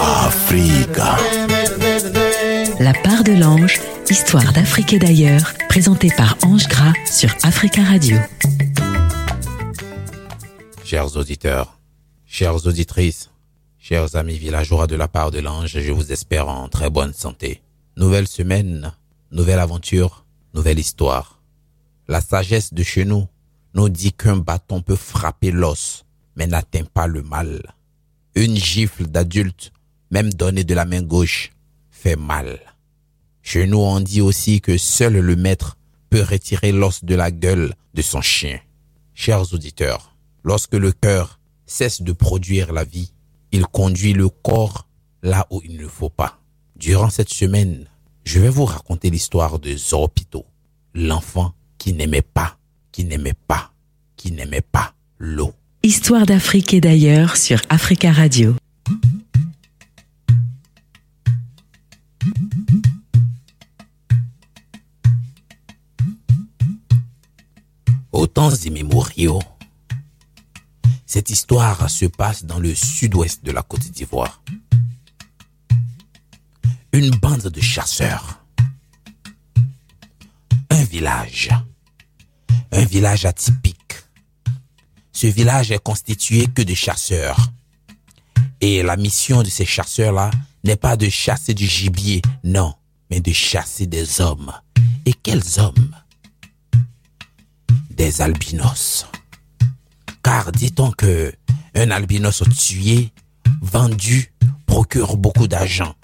Africa. La part de l'ange, histoire d'Afrique et d'ailleurs, présentée par Ange Gras sur Africa Radio. Chers auditeurs, chères auditrices, chers amis villageois de la part de l'ange, je vous espère en très bonne santé. Nouvelle semaine, nouvelle aventure, nouvelle histoire. La sagesse de chez nous nous dit qu'un bâton peut frapper l'os, mais n'atteint pas le mal. Une gifle d'adulte, même donnée de la main gauche, fait mal. Chez nous, on dit aussi que seul le maître peut retirer l'os de la gueule de son chien. Chers auditeurs, lorsque le cœur cesse de produire la vie, il conduit le corps là où il ne faut pas. Durant cette semaine, je vais vous raconter l'histoire de Zoropito, l'enfant qui n'aimait pas, qui n'aimait pas, qui n'aimait pas l'eau. Histoire d'Afrique et d'ailleurs sur Africa Radio. Aux temps immémoriaux, cette histoire se passe dans le sud-ouest de la Côte d'Ivoire. Une bande de chasseurs. Un village. Un village atypique. Ce village est constitué que de chasseurs. Et la mission de ces chasseurs-là n'est pas de chasser du gibier, non, mais de chasser des hommes. Et quels hommes? Des albinos. Car dit-on que un albinos tué, vendu, procure beaucoup d'argent.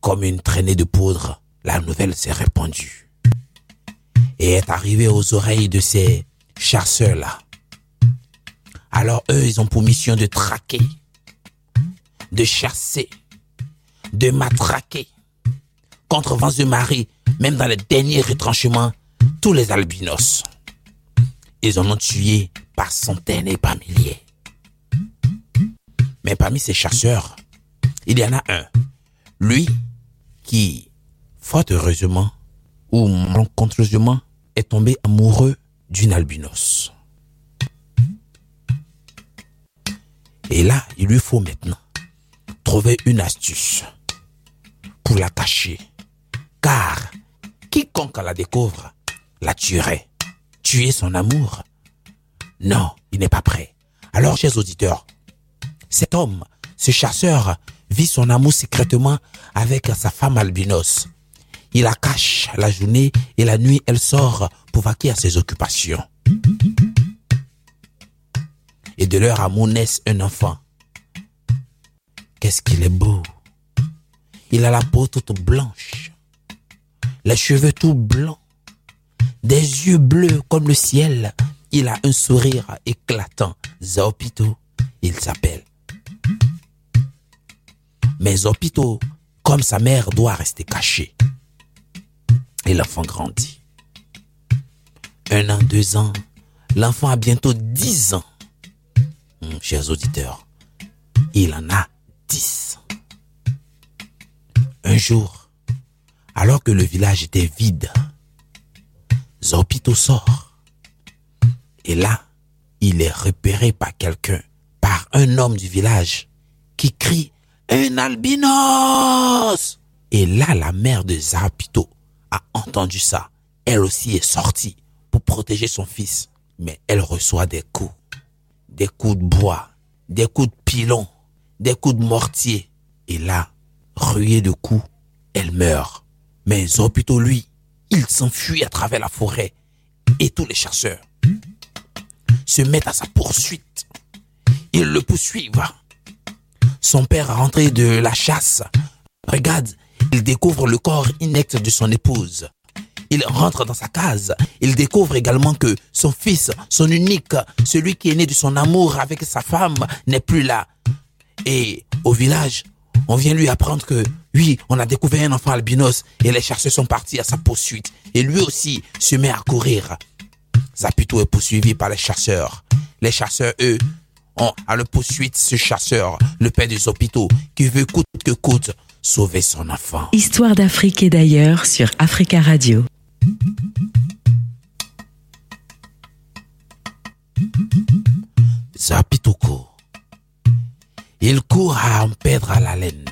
Comme une traînée de poudre, la nouvelle s'est répandue et est arrivée aux oreilles de ces chasseurs-là. Alors eux, ils ont pour mission de traquer, de chasser, de matraquer, contre vents de marée, même dans les derniers retranchements, tous les albinos. Ils en ont tué par centaines et par milliers. Mais parmi ces chasseurs, il y en a un, lui, qui, fort heureusement, ou malencontreusement, est tombé amoureux d'une albinos. Et là, il lui faut maintenant trouver une astuce pour la cacher. Car quiconque la découvre la tuerait. Tuer son amour? Non, il n'est pas prêt. Alors, chers auditeurs, cet homme, ce chasseur, vit son amour secrètement avec sa femme albinos. Il la cache la journée et la nuit, elle sort pour vaquer à ses occupations. De leur amour naisse un enfant. Qu'est-ce qu'il est beau. Il a la peau toute blanche, les cheveux tout blancs, des yeux bleus comme le ciel. Il a un sourire éclatant. Zaopito, il s'appelle. Mais Zaopito, comme sa mère, doit rester caché. Et l'enfant grandit. Un an, deux ans, l'enfant a bientôt dix ans. Hum, chers auditeurs, il en a dix. Un jour, alors que le village était vide, Zopito sort. Et là, il est repéré par quelqu'un, par un homme du village, qui crie Un albinos Et là, la mère de Zapito a entendu ça. Elle aussi est sortie pour protéger son fils. Mais elle reçoit des coups. Des coups de bois, des coups de pilon, des coups de mortier. Et là, ruée de coups, elle meurt. Mais Zopito, lui, il s'enfuit à travers la forêt. Et tous les chasseurs se mettent à sa poursuite. Ils le poursuivent. Son père rentré de la chasse. Regarde, il découvre le corps inerte de son épouse. Il rentre dans sa case. Il découvre également que son fils, son unique, celui qui est né de son amour avec sa femme, n'est plus là. Et au village, on vient lui apprendre que, oui, on a découvert un enfant albinos et les chasseurs sont partis à sa poursuite. Et lui aussi se met à courir. Zapito est poursuivi par les chasseurs. Les chasseurs, eux, ont à le poursuite ce chasseur, le père des hôpitaux, qui veut coûte que coûte sauver son enfant. Histoire d'Afrique et d'ailleurs sur Africa Radio. Zapitoko. Il court à en perdre la laine.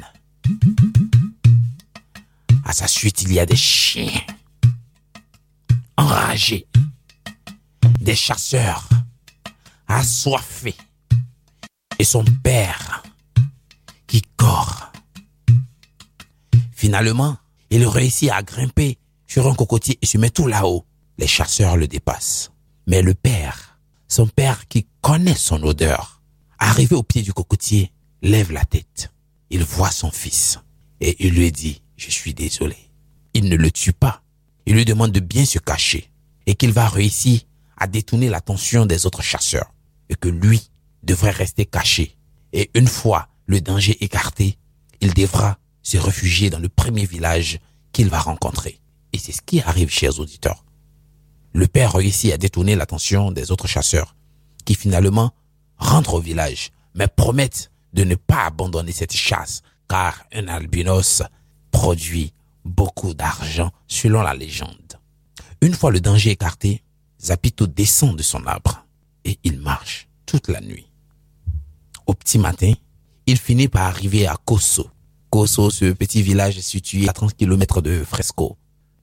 À sa suite, il y a des chiens enragés, des chasseurs assoiffés et son père qui court. Finalement, il réussit à grimper sur un cocotier et se met tout là-haut. Les chasseurs le dépassent. Mais le père, son père qui connaît son odeur, arrivé au pied du cocotier, lève la tête. Il voit son fils et il lui dit, je suis désolé. Il ne le tue pas. Il lui demande de bien se cacher et qu'il va réussir à détourner l'attention des autres chasseurs et que lui devrait rester caché. Et une fois le danger écarté, il devra se réfugier dans le premier village qu'il va rencontrer. Et c'est ce qui arrive, chers auditeurs. Le père réussit à détourner l'attention des autres chasseurs, qui finalement rentrent au village, mais promettent de ne pas abandonner cette chasse, car un albinos produit beaucoup d'argent selon la légende. Une fois le danger écarté, Zapito descend de son arbre et il marche toute la nuit. Au petit matin, il finit par arriver à Koso. Koso, ce petit village situé à 30 km de Fresco.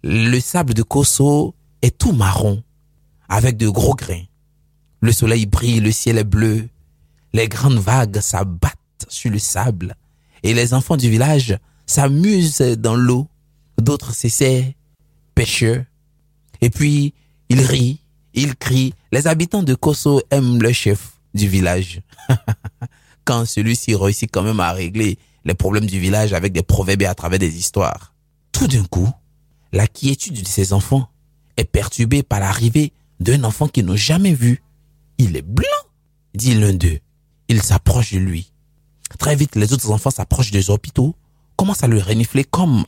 Le sable de Koso est tout marron, avec de gros grains. Le soleil brille, le ciel est bleu. Les grandes vagues s'abattent sur le sable et les enfants du village s'amusent dans l'eau. D'autres s'essaient, pêcheurs. Et puis, ils rient, ils crient. Les habitants de Koso aiment le chef du village. Quand celui-ci réussit quand même à régler les problèmes du village avec des proverbes à travers des histoires. Tout d'un coup, la quiétude de ses enfants est perturbée par l'arrivée d'un enfant qu'ils n'ont jamais vu. Il est blanc, dit l'un d'eux. Il s'approche de lui. Très vite, les autres enfants s'approchent des hôpitaux, commencent à le renifler comme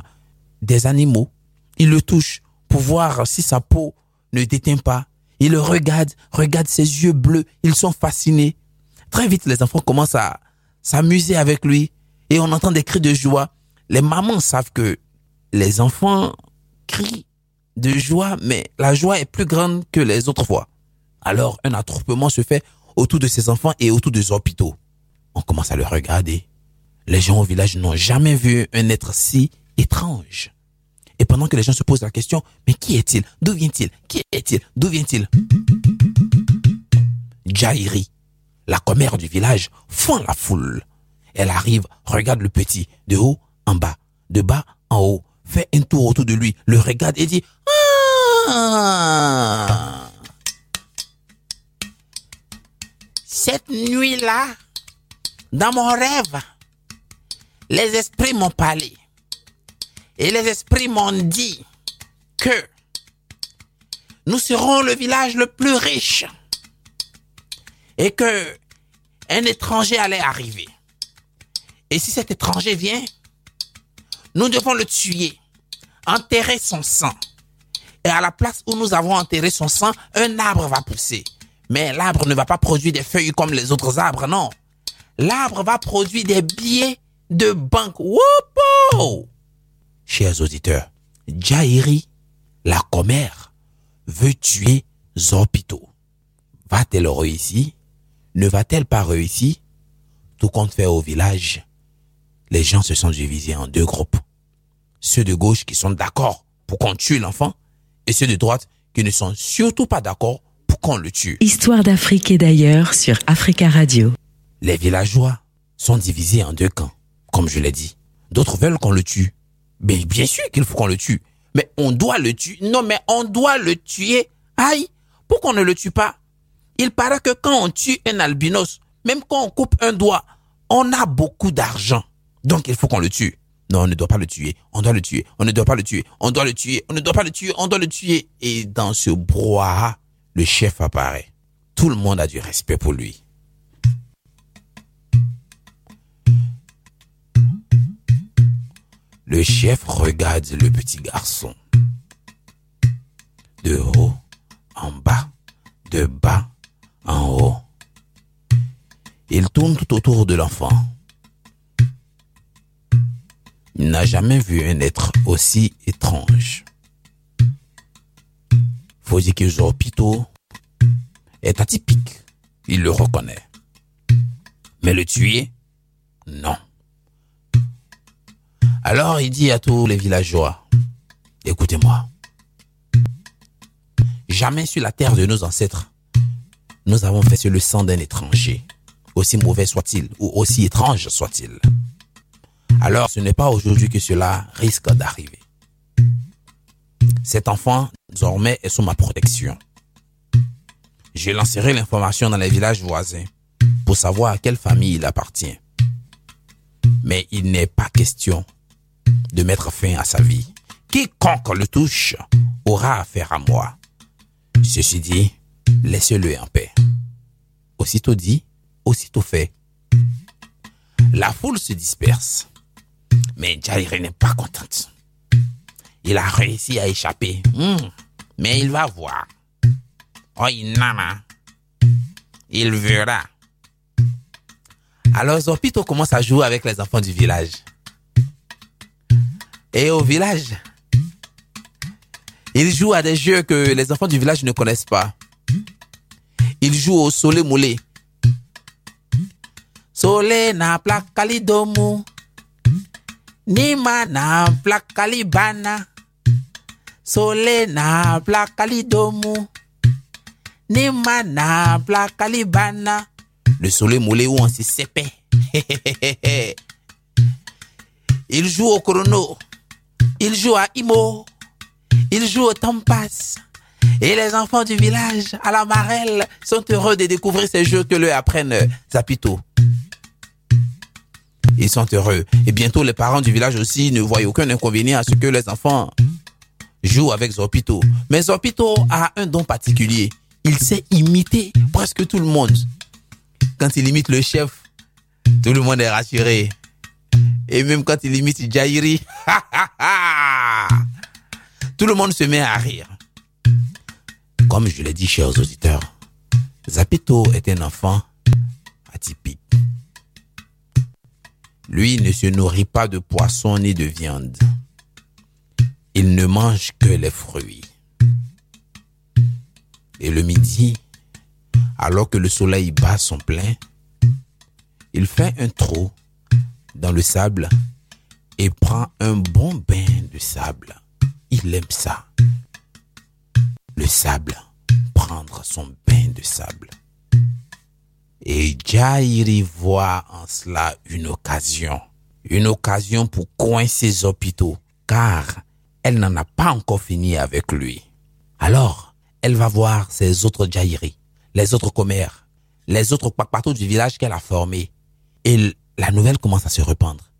des animaux? Ils le touchent pour voir si sa peau ne déteint pas. Ils le regardent, regardent ses yeux bleus. Ils sont fascinés. Très vite, les enfants commencent à s'amuser avec lui et on entend des cris de joie. Les mamans savent que les enfants crient de joie, mais la joie est plus grande que les autres fois. Alors un attroupement se fait autour de ces enfants et autour des hôpitaux. On commence à le regarder. Les gens au village n'ont jamais vu un être si étrange. Et pendant que les gens se posent la question, mais qui est-il? D'où vient-il? Qui est-il? D'où vient-il? Jairi, la commère du village, fond la foule. Elle arrive, regarde le petit, de haut en bas, de bas en haut, fait un tour autour de lui, le regarde et dit Ah Cette nuit-là, dans mon rêve, les esprits m'ont parlé. Et les esprits m'ont dit que nous serons le village le plus riche et que un étranger allait arriver. Et si cet étranger vient, nous devons le tuer, enterrer son sang. Et à la place où nous avons enterré son sang, un arbre va pousser. Mais l'arbre ne va pas produire des feuilles comme les autres arbres, non. L'arbre va produire des billets de banque. Woupo! Chers auditeurs, Jairi, la commère, veut tuer Zopito. Va-t-elle réussir? Ne va-t-elle pas réussir? Tout compte fait au village, les gens se sont divisés en deux groupes. Ceux de gauche qui sont d'accord pour qu'on tue l'enfant et ceux de droite qui ne sont surtout pas d'accord pour qu'on le tue. Histoire d'Afrique et d'ailleurs sur Africa Radio. Les villageois sont divisés en deux camps, comme je l'ai dit. D'autres veulent qu'on le tue. Mais bien sûr qu'il faut qu'on le tue. Mais on doit le tuer. Non, mais on doit le tuer. Aïe, pourquoi on ne le tue pas? Il paraît que quand on tue un albinos, même quand on coupe un doigt, on a beaucoup d'argent. Donc il faut qu'on le tue. Non, on ne doit pas le tuer. On doit le tuer. On ne doit pas le tuer. On doit le tuer. On ne doit pas le tuer. On doit le tuer. Et dans ce brouhaha, le chef apparaît. Tout le monde a du respect pour lui. Le chef regarde le petit garçon. De haut en bas, de bas en haut. Il tourne tout autour de l'enfant. Il n'a jamais vu un être aussi étrange. Faut dire que Zorpito est atypique. Il le reconnaît. Mais le tuer? Non. Alors il dit à tous les villageois, écoutez-moi, jamais sur la terre de nos ancêtres, nous avons fait sur le sang d'un étranger, aussi mauvais soit-il ou aussi étrange soit-il. Alors ce n'est pas aujourd'hui que cela risque d'arriver. Cet enfant, désormais, est sous ma protection. Je lancerai l'information dans les villages voisins pour savoir à quelle famille il appartient. Mais il n'est pas question de mettre fin à sa vie. Quiconque le touche aura affaire à moi. Ceci dit, laissez-le en paix. Aussitôt dit, aussitôt fait. La foule se disperse. Mais Jair n'est pas contente. Il a réussi à échapper. Hmm. Mais il va voir. Oh, nana. Il verra. Alors Zopito commence à jouer avec les enfants du village. Et au village, il joue à des jeux que les enfants du village ne connaissent pas. Il joue au solé moulé. Solé na plakali domu. Nima na plakali bana. Solé na plakali domu. Nima na. Le soleil moulé ou s'y sépait. Il joue au chrono. Il joue à Imo. Il joue au Tampas. Et les enfants du village, à la marelle, sont heureux de découvrir ces jeux que leur apprennent Zapito. Ils sont heureux. Et bientôt, les parents du village aussi ne voient aucun inconvénient à ce que les enfants jouent avec Zopito. Mais Zopito a un don particulier. Il sait imiter presque tout le monde. Quand il imite le chef, tout le monde est rassuré. Et même quand il imite Jairi, tout le monde se met à rire. Comme je l'ai dit, chers auditeurs, Zapito est un enfant Lui ne se nourrit pas de poisson ni de viande. Il ne mange que les fruits. Et le midi, alors que le soleil bat son plein, il fait un trou dans le sable et prend un bon bain de sable. Il aime ça. Le sable, prendre son bain de sable. Et Jairi voit en cela une occasion. Une occasion pour coincer Zopito, car elle n'en a pas encore fini avec lui. Alors, elle va voir ses autres Jairi, les autres commères, les autres partout du village qu'elle a formé. Et la nouvelle commence à se répandre.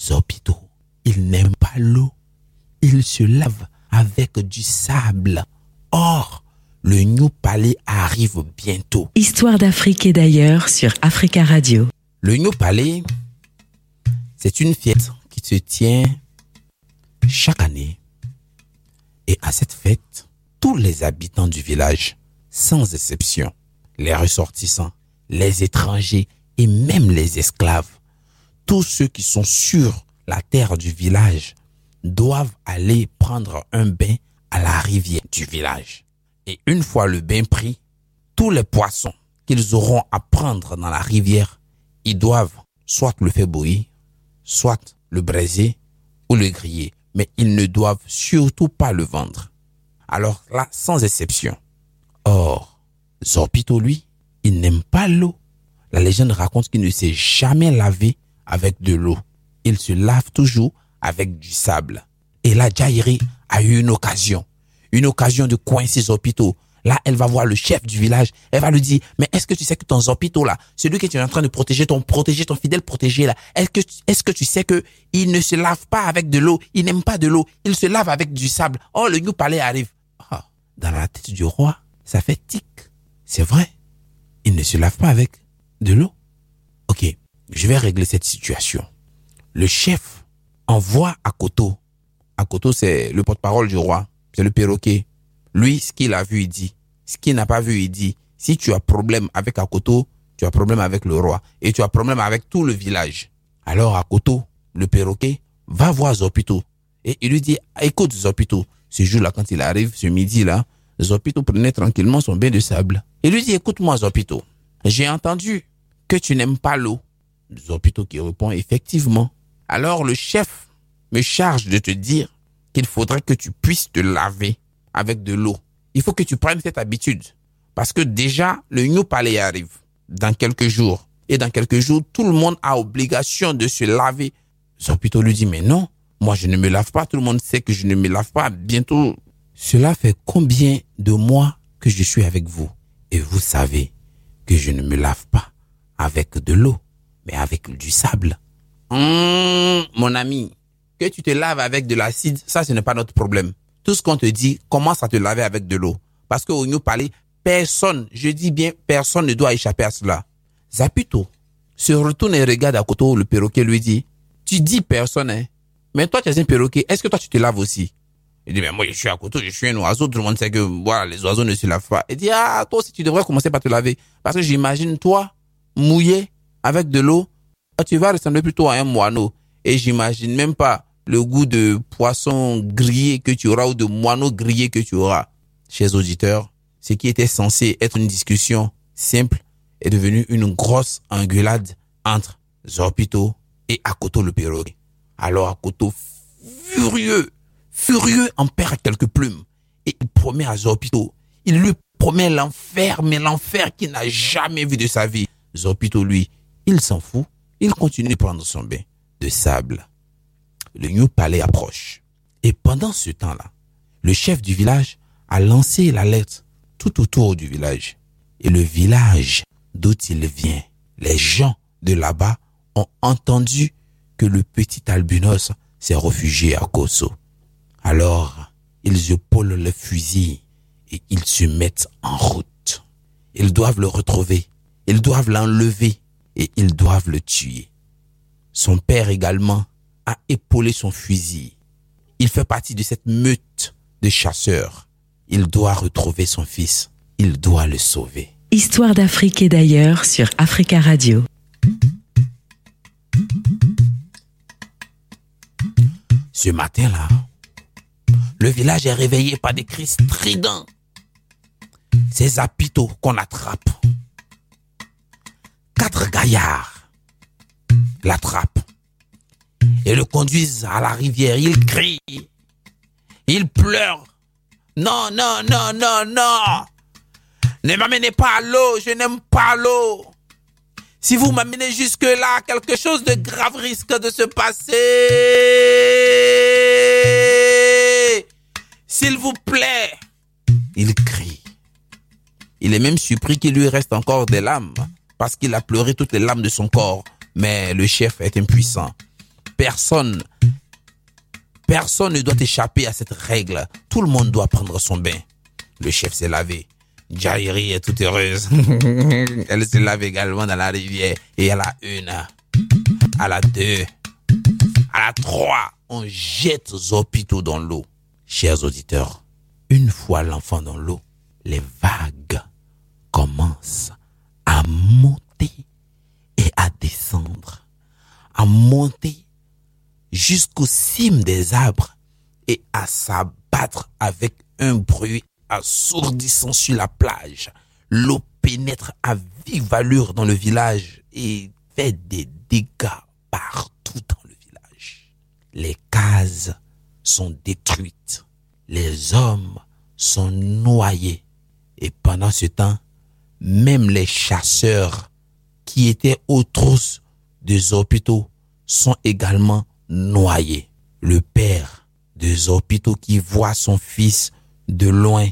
Zopito, il n'aime pas l'eau. Il se lave avec du sable. Or, le New Palais arrive bientôt. Histoire d'Afrique et d'ailleurs sur Africa Radio. Le New Palais, c'est une fête qui se tient chaque année. Et à cette fête, tous les habitants du village, sans exception, les ressortissants, les étrangers et même les esclaves, tous ceux qui sont sur la terre du village doivent aller prendre un bain à la rivière du village. Et une fois le bain pris, tous les poissons qu'ils auront à prendre dans la rivière, ils doivent soit le faire bouillir, soit le braiser ou le griller, mais ils ne doivent surtout pas le vendre. Alors là, sans exception. Or, Zorpito, lui, il n'aime pas l'eau. La légende raconte qu'il ne s'est jamais lavé avec de l'eau. Il se lave toujours avec du sable. Et là, Jairi a eu une occasion. Une occasion de coincer Zopito. Là, elle va voir le chef du village. Elle va lui dire, mais est-ce que tu sais que ton Zopito là, celui que tu es en train de protéger, ton protégé, ton fidèle protégé là, est-ce que, est-ce que tu sais que il ne se lave pas avec de l'eau, il n'aime pas de l'eau, il se lave avec du sable. Oh, le New Palais arrive. Ah, dans la tête du roi, ça fait tic. C'est vrai. Il ne se lave pas avec de l'eau. Ok, je vais régler cette situation. Le chef envoie à Koto. Akoto, c'est le porte-parole du roi. C'est le perroquet. Lui, ce qu'il a vu, il dit. Ce qu'il n'a pas vu, il dit. Si tu as problème avec Akoto, tu as problème avec le roi. Et tu as problème avec tout le village. Alors Akoto, le perroquet, va voir Zopito. Et il lui dit, écoute Zopito, ce jour-là, quand il arrive, ce midi-là, Zopito prenait tranquillement son bain de sable. Il lui dit, écoute-moi Zopito, j'ai entendu que tu n'aimes pas l'eau. Zopito qui répond, effectivement. Alors le chef me charge de te dire qu'il faudrait que tu puisses te laver avec de l'eau. Il faut que tu prennes cette habitude. Parce que déjà, le New Palais arrive dans quelques jours. Et dans quelques jours, tout le monde a obligation de se laver. Zopito lui dit, mais non, moi je ne me lave pas. Tout le monde sait que je ne me lave pas. Bientôt, cela fait combien de mois que je suis avec vous? Et vous savez que je ne me lave pas avec de l'eau, mais avec du sable. Hum, mon ami, que tu te laves avec de l'acide, ça ce n'est pas notre problème. Tout ce qu'on te dit, commence à te laver avec de l'eau. Parce qu'au New Palais, personne, je dis bien personne ne doit échapper à cela. Zapito se retourne et regarde à côté le perroquet lui dit, tu dis personne, hein, mais toi tu es un perroquet, est-ce que toi tu te laves aussi? Il dit, mais moi je suis à côté, je suis un oiseau, tout le monde sait que voilà, les oiseaux ne se lavent pas. Il dit, ah, toi aussi tu devrais commencer par te laver. Parce que j'imagine toi, mouillé, avec de l'eau, tu vas ressembler plutôt à un moineau. Et j'imagine même pas le goût de poisson grillé que tu auras ou de moineau grillé que tu auras. Chers auditeurs, ce qui était censé être une discussion simple est devenu une grosse engueulade entre Zorpito et Akoto le perroquet. Alors Akoto, furieux, furieux, en perd quelques plumes et il promet à Zorpito, il lui promet l'enfer, mais l'enfer qu'il n'a jamais vu de sa vie. Zorpito, lui, il s'en fout, il continue de prendre son bain sable. Le New Palais approche. Et pendant ce temps-là, le chef du village a lancé l'alerte tout autour du village. Et le village d'où il vient, les gens de là-bas ont entendu que le petit albinos s'est réfugié à Koso. Alors, ils épaulent le fusil et ils se mettent en route. Ils doivent le retrouver, ils doivent l'enlever et ils doivent le tuer. Son père également a épaulé son fusil. Il fait partie de cette meute de chasseurs. Il doit retrouver son fils. Il doit le sauver. Histoire d'Afrique et d'ailleurs sur Africa Radio. Ce matin-là, le village est réveillé par des cris stridents. Ces apitos qu'on attrape. Quatre gaillards l'attrapent et le conduisent à la rivière. Il crie, il pleure. Non, non, non, non, non. Ne m'amenez pas à l'eau, je n'aime pas l'eau. Si vous m'amenez jusque-là, quelque chose de grave risque de se passer. S'il vous plaît. Il crie. Il est même surpris qu'il lui reste encore des larmes, parce qu'il a pleuré toutes les larmes de son corps. Mais le chef est impuissant. Personne, personne ne doit échapper à cette règle. Tout le monde doit prendre son bain. Le chef s'est lavé. Jairi est toute heureuse. Elle se lave également dans la rivière. Et à la une, à la deux, à la trois, on jette Zopito dans l'eau. Chers auditeurs, une fois l'enfant dans l'eau, les vagues commencent à monter à monter jusqu'aux cimes des arbres et à s'abattre avec un bruit assourdissant sur la plage. L'eau pénètre à vive allure dans le village et fait des dégâts partout dans le village. Les cases sont détruites. Les hommes sont noyés. Et pendant ce temps, même les chasseurs qui étaient aux trousses des hôpitaux sont également noyés. Le père des hôpitaux qui voit son fils de loin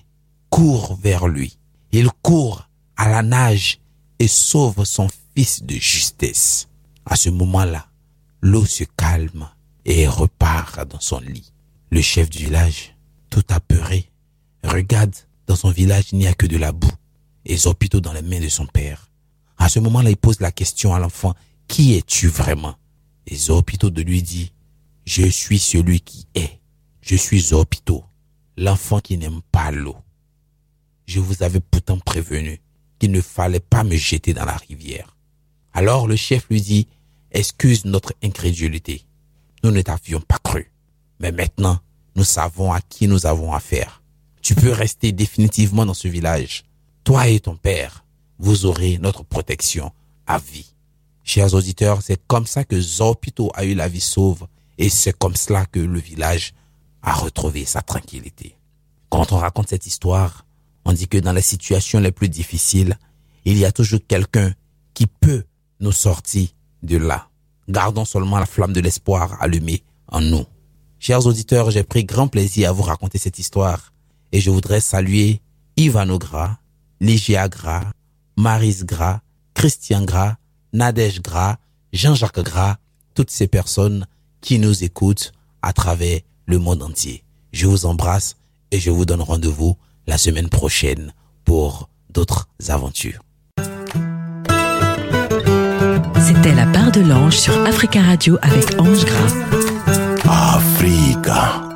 court vers lui. Il court à la nage et sauve son fils de justesse. À ce moment-là, l'eau se calme et repart dans son lit. Le chef du village, tout apeuré, regarde dans son village, il n'y a que de la boue et Zopito dans les mains de son père. À ce moment-là, il pose la question à l'enfant, qui es-tu vraiment? Et Zopito de lui dit, je suis celui qui est. Je suis Zopito, l'enfant qui n'aime pas l'eau. Je vous avais pourtant prévenu qu'il ne fallait pas me jeter dans la rivière. Alors le chef lui dit, excuse notre incrédulité. Nous ne t'avions pas cru. Mais maintenant, nous savons à qui nous avons affaire. Tu peux rester définitivement dans ce village. Toi et ton père, vous aurez notre protection à vie. Chers auditeurs, c'est comme ça que Zorpito a eu la vie sauve Et c'est comme cela que le village a retrouvé sa tranquillité. Quand on raconte cette histoire, on dit que dans les situations les plus difficiles, il y a toujours quelqu'un qui peut nous sortir de là. Gardons seulement la flamme de l'espoir allumée en nous. Chers auditeurs, j'ai pris grand plaisir à vous raconter cette histoire et je voudrais saluer Ivano Gras, Ligia Gras, Maris Gras, Christian Gras, Nadège Gras, Jean-Jacques Gras, toutes ces personnes qui nous écoutent à travers le monde entier. Je vous embrasse et je vous donne rendez-vous la semaine prochaine pour d'autres aventures. C'était la part de l'ange sur Africa Radio avec Ange Gras. Africa.